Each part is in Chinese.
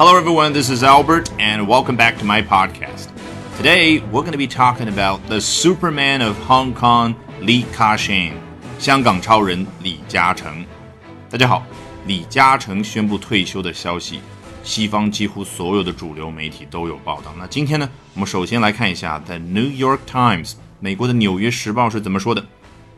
Hello, everyone. This is Albert, and welcome back to my podcast. Today, we're going to be talking about the Superman of Hong Kong, Li Ka-shing. 香港超人李嘉诚。大家好，李嘉诚宣布退休的消息，西方几乎所有的主流媒体都有报道。那今天呢，我们首先来看一下 The New York Times，美国的《纽约时报》是怎么说的。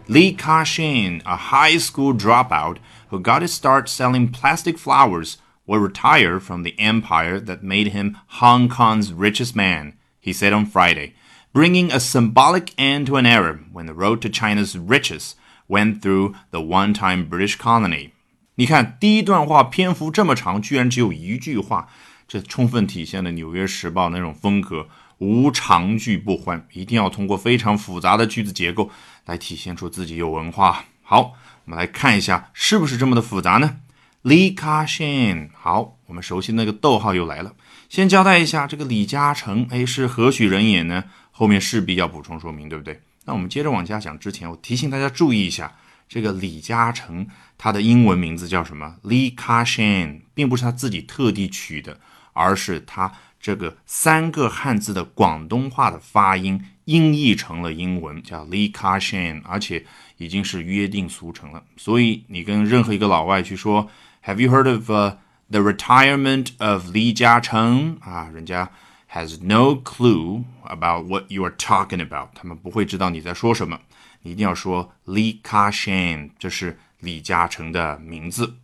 Li Ka-shing, a high school dropout who got his start selling plastic flowers, will retire from the empire that made him Hong Kong's richest man, he said on Friday, bringing a symbolic end to an era when the road to China's riches went through the one-time British colony. 你看，第一段话篇幅这么长，居然只有一句话，这充分体现了《纽约时报》那种风格，无长句不欢，一定要通过非常复杂的句子结构来体现出自己有文化。好，我们来看一下是不是这么的复杂呢？Li Ka-shing，好，我们熟悉那个逗号又来了。先交代一下，这个李嘉诚，哎，是何许人也呢？后面势必要补充说明，对不对？那我们接着往下讲之前，我提醒大家注意一下，这个李嘉诚他的英文名字叫什么？Li Ka-shing，并不是他自己特地取的，而是他这个三个汉字的广东话的发音音译成了英文，叫 Li Ka-shing，而且已经是约定俗成了。所以你跟任何一个老外去说 ，Have you heard of the retirement of Li 嘉诚？啊，人家。has no clue about what you are talking about，他们不会知道你在说什么。你一定要说 Li Ka-shing，这是李嘉诚的名字。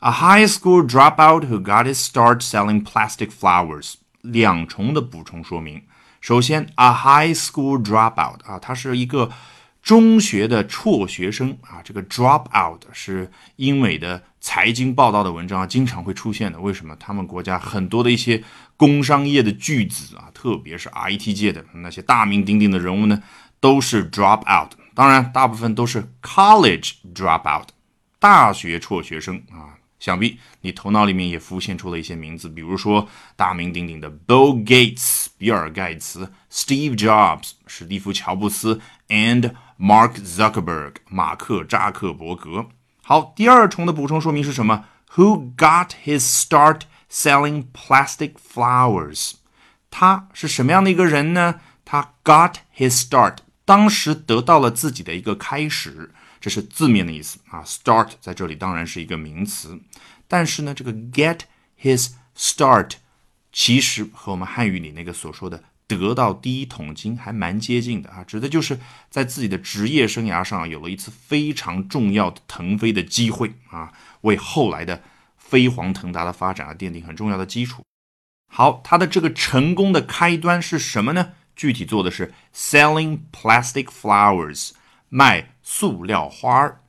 A high school dropout who got his start selling plastic flowers，两重的补充说明。首先，a high school dropout 啊，他是一个 中学的辍学生啊。这个 drop out 是英美的财经报道的文章啊，经常会出现的。为什么？他们国家很多的一些工商业的巨子啊，特别是 IT 界的那些大名鼎鼎的人物呢，都是 drop out。当然，大部分都是 college drop out，大学辍学生啊。想必你头脑里面也浮现出了一些名字，比如说大名鼎鼎的 Bill Gates 比尔盖茨、Steve Jobs 史蒂夫乔布斯 and Mark Zuckerberg 马克扎克伯格。好，第二重的补充说明是什么？Who got his start selling plastic flowers？他是什么样的一个人呢？他 got his start，当时得到了自己的一个开始，这是字面的意思啊。Start 在这里当然是一个名词，但是呢，这个 get his start 其实和我们汉语里那个所说的得到第一桶金还蛮接近的啊，指的就是在自己的职业生涯上有了一次非常重要的腾飞的机会啊，为后来的。飞黄腾达的发展啊，奠定很重要的基础。好，它的这个成功的开端是什么呢？具体做的是 selling plastic flowers，卖塑料花儿。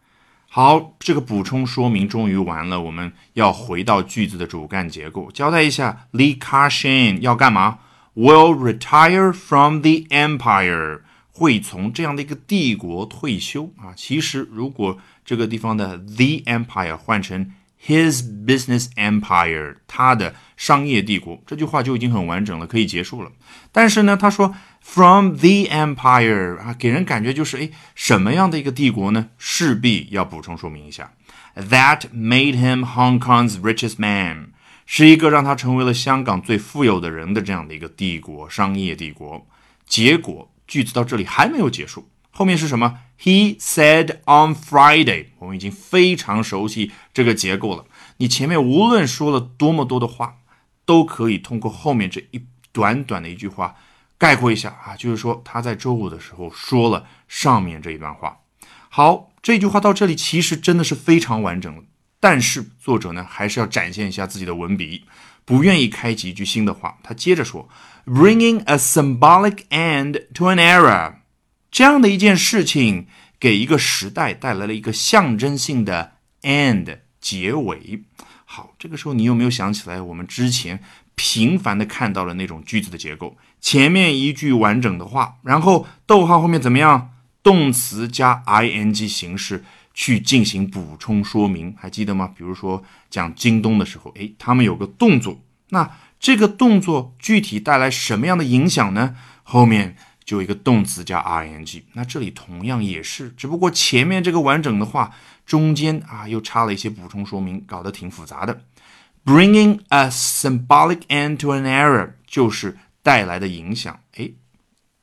好，这个补充说明终于完了，我们要回到句子的主干结构，交代一下，Li Ka-shing 要干嘛？Will retire from the empire，会从这样的一个帝国退休啊。其实如果这个地方的 the empire 换成 His business empire，他的商业帝国，这句话就已经很完整了，可以结束了。但是呢，他说 from the empire 啊，给人感觉就是哎，什么样的一个帝国呢？势必要补充说明一下，that made him Hong Kong's richest man，是一个让他成为了香港最富有的人的这样的一个帝国，商业帝国。结果句子到这里还没有结束。后面是什么？He said on Friday。我们已经非常熟悉这个结构了。你前面无论说了多么多的话，都可以通过后面这一短短的一句话概括一下啊。就是说他在周五的时候说了上面这一段话。好，这句话到这里其实真的是非常完整了。但是作者呢，还是要展现一下自己的文笔，不愿意开启一句新的话。他接着说：“Bringing a symbolic end to an era。”这样的一件事情，给一个时代带来了一个象征性的 end 结尾。好，这个时候你有没有想起来我们之前频繁的看到的那种句子的结构？前面一句完整的话，然后逗号后面怎么样？动词加 ing 形式去进行补充说明，还记得吗？比如说讲京东的时候，诶，他们有个动作，那这个动作具体带来什么样的影响呢？后面。就一个动词加 ing，那这里同样也是，只不过前面这个完整的话中间啊又插了一些补充说明，搞得挺复杂的。bringing a symbolic end to an era 就是带来的影响。诶，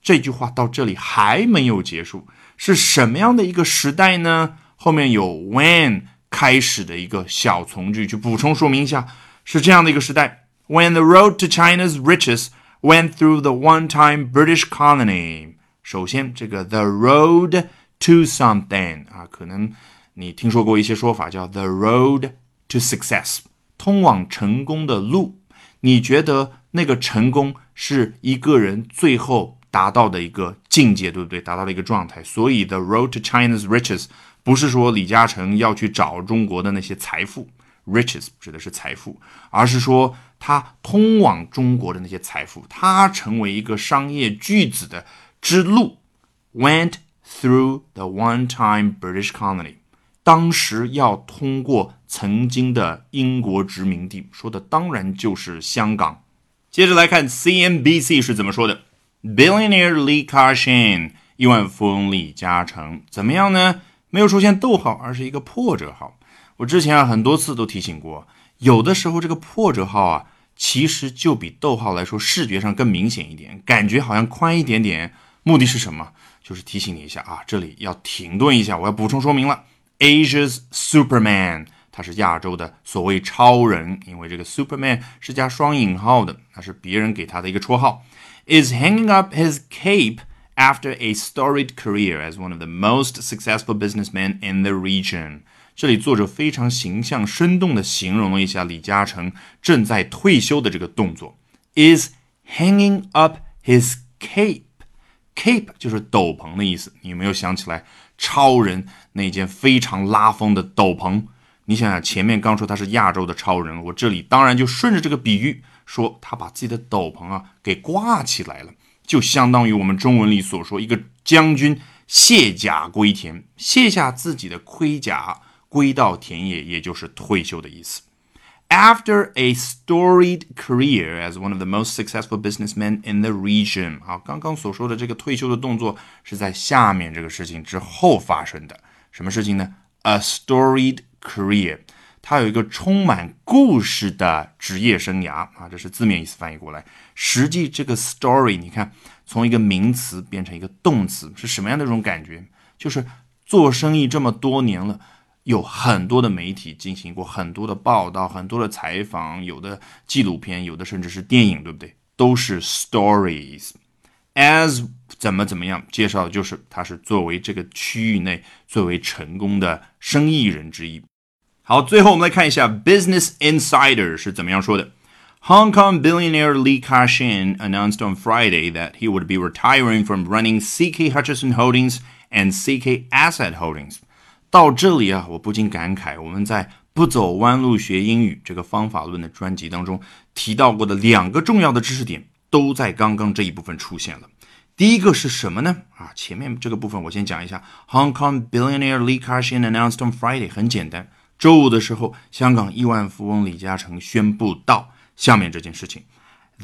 这句话到这里还没有结束，是什么样的一个时代呢？后面有 when 开始的一个小从句去补充说明一下，是这样的一个时代。When the road to China's riches went through the one-time British colony。首先，这个 the road to something 啊，可能你听说过一些说法叫 the road to success，通往成功的路。你觉得那个成功是一个人最后达到的一个境界，对不对？达到了一个状态。所以 the road to China's riches 不是说李嘉诚要去找中国的那些财富，riches 指的是财富，而是说。他通往中国的那些财富，他成为一个商业巨子的之路，went through the one-time British colony。当时要通过曾经的英国殖民地，说的当然就是香港。接着来看 CNBC 是怎么说的：Billionaire Lee Ka-shing，亿万富翁李嘉诚怎么样呢？没有出现逗号，而是一个破折号。我之前啊很多次都提醒过。有的时候这个破折号啊，其实就比逗号来说视觉上更明显一点，感觉好像宽一点点。目的是什么？就是提醒你一下啊，这里要停顿一下，我要补充说明了。Asia's Superman，他是亚洲的所谓超人，因为这个 Superman 是加双引号的，那是别人给他的一个绰号。Is hanging up his cape after a storied career as one of the most successful businessmen in the region. 这里作者非常形象生动地形容了一下李嘉诚正在退休的这个动作，is hanging up his cape。cape 就是斗篷的意思。你有没有想起来超人那件非常拉风的斗篷？你想想，前面刚说他是亚洲的超人，我这里当然就顺着这个比喻说，他把自己的斗篷啊给挂起来了，就相当于我们中文里所说一个将军卸甲归田，卸下自己的盔甲。归到田野，也就是退休的意思。After a storied career as one of the most successful businessmen in the region，啊，刚刚所说的这个退休的动作是在下面这个事情之后发生的。什么事情呢？A storied career，他有一个充满故事的职业生涯啊，这是字面意思翻译过来。实际这个 story，你看从一个名词变成一个动词，是什么样的一种感觉？就是做生意这么多年了。有很多的媒体进行过很多的报道，很多的采访，有的纪录片，有的甚至是电影，对不对？都是 stories。as 怎么怎么样，介绍的就是他是作为这个区域内最为成功的生意人之一。好，最后我们来看一下 Business Insider 是怎么样说的。Hong Kong billionaire Li Ka-shing announced on Friday that he would be retiring from running CK Hutchison Holdings and CK Asset Holdings. 到这里啊，我不禁感慨，我们在不走弯路学英语这个方法论的专辑当中提到过的两个重要的知识点，都在刚刚这一部分出现了。第一个是什么呢？啊，前面这个部分我先讲一下。Hong Kong billionaire Li Ka-shing announced on Friday，很简单， 周五的时候，香港亿万富翁李嘉诚宣布到下面这件事情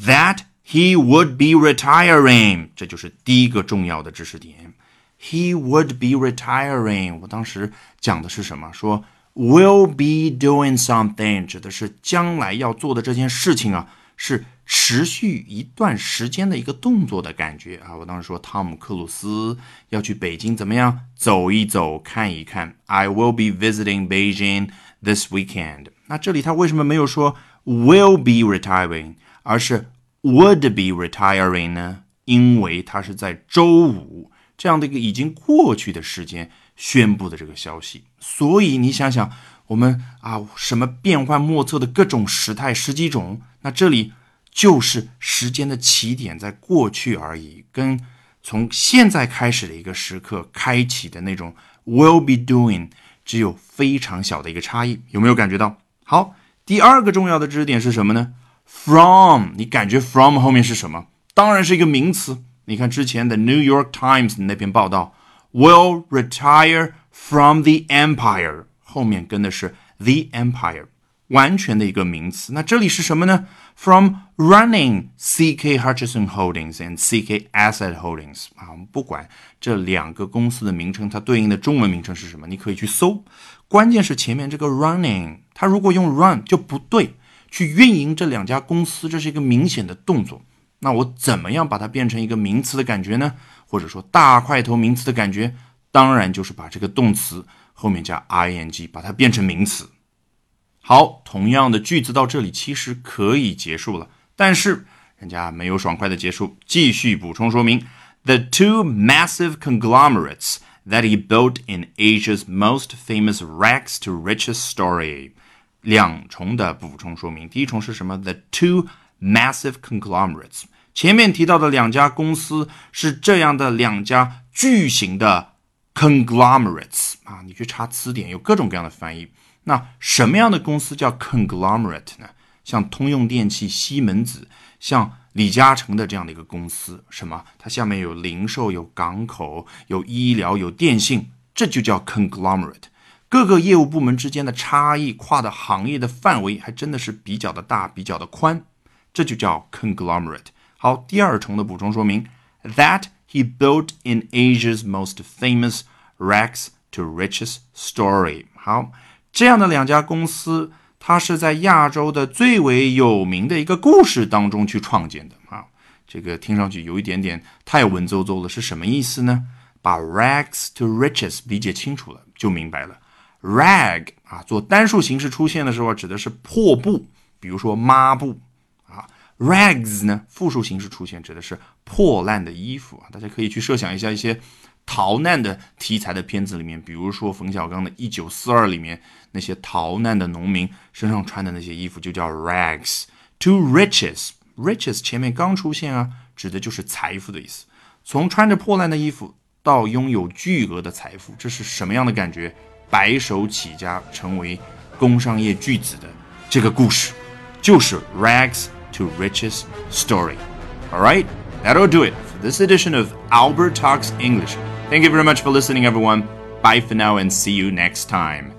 ，that he would be retiring，这就是第一个重要的知识点。He would be retiring。我当时讲的是什么？说 will be doing something，指的是将来要做的这件事情啊，是持续一段时间的一个动作的感觉啊。我当时说汤姆克鲁斯要去北京怎么样走一走看一看。I will be visiting Beijing this weekend。那这里他为什么没有说 will be retiring，而是 would be retiring 呢？因为他是在周五。这样的一个已经过去的时间宣布的这个消息，所以你想想，我们啊什么变幻莫测的各种时态十几种，那这里就是时间的起点在过去而已，跟从现在开始的一个时刻开启的那种 will be doing 只有非常小的一个差异，有没有感觉到？好，第二个重要的知识点是什么呢？From，你感觉 from 后面是什么？当然是一个名词。你看之前的《New York Times》那篇报道，will retire from the empire，后面跟的是 the empire，完全的一个名词。那这里是什么呢？From running CK Hutchison Holdings and CK Asset Holdings 啊，我们不管这两个公司的名称，它对应的中文名称是什么，你可以去搜。关键是前面这个 running，它如果用 run 就不对。去运营这两家公司，这是一个明显的动作。那我怎么样把它变成一个名词的感觉呢？或者说大块头名词的感觉？当然就是把这个动词后面加 ing，把它变成名词。好，同样的句子到这里其实可以结束了，但是人家没有爽快的结束，继续补充说明：The two massive conglomerates that he built in Asia's most famous rags to riches story。两重的补充说明，第一重是什么？The two massive conglomerates。前面提到的两家公司是这样的两家巨型的 conglomerates 啊，你去查词典有各种各样的翻译。那什么样的公司叫 conglomerate 呢？像通用电气、西门子，像李嘉诚的这样的一个公司，什么？它下面有零售、有港口、有医疗、有电信，这就叫 conglomerate。各个业务部门之间的差异，跨的行业的范围还真的是比较的大，比较的宽，这就叫 conglomerate。好，第二重的补充说明，that he built in Asia's most famous rags to riches story。好。这样的两家公司，它是在亚洲的最为有名的一个故事当中去创建的啊。这个听上去有一点点太文绉绉了，是什么意思呢？把 rags to riches 理解清楚了就明白了。rag 啊，做单数形式出现的时候指的是破布，比如说抹布啊。rags 呢，复数形式出现指的是破烂的衣服啊。大家可以去设想一下一些。逃难的题材的片子里面，比如说冯小刚的《一九四二》里面，那些逃难的农民身上穿的那些衣服就叫 rags to riches，riches 前面刚出现啊，指的就是财富的意思。从穿着破烂的衣服到拥有巨额的财富，这是什么样的感觉？白手起家成为工商业巨子的这个故事，就是 rags to riches story。All right, that'll do it for this edition of Albert Talks English. Thank you very much for listening, everyone. Bye for now and see you next time.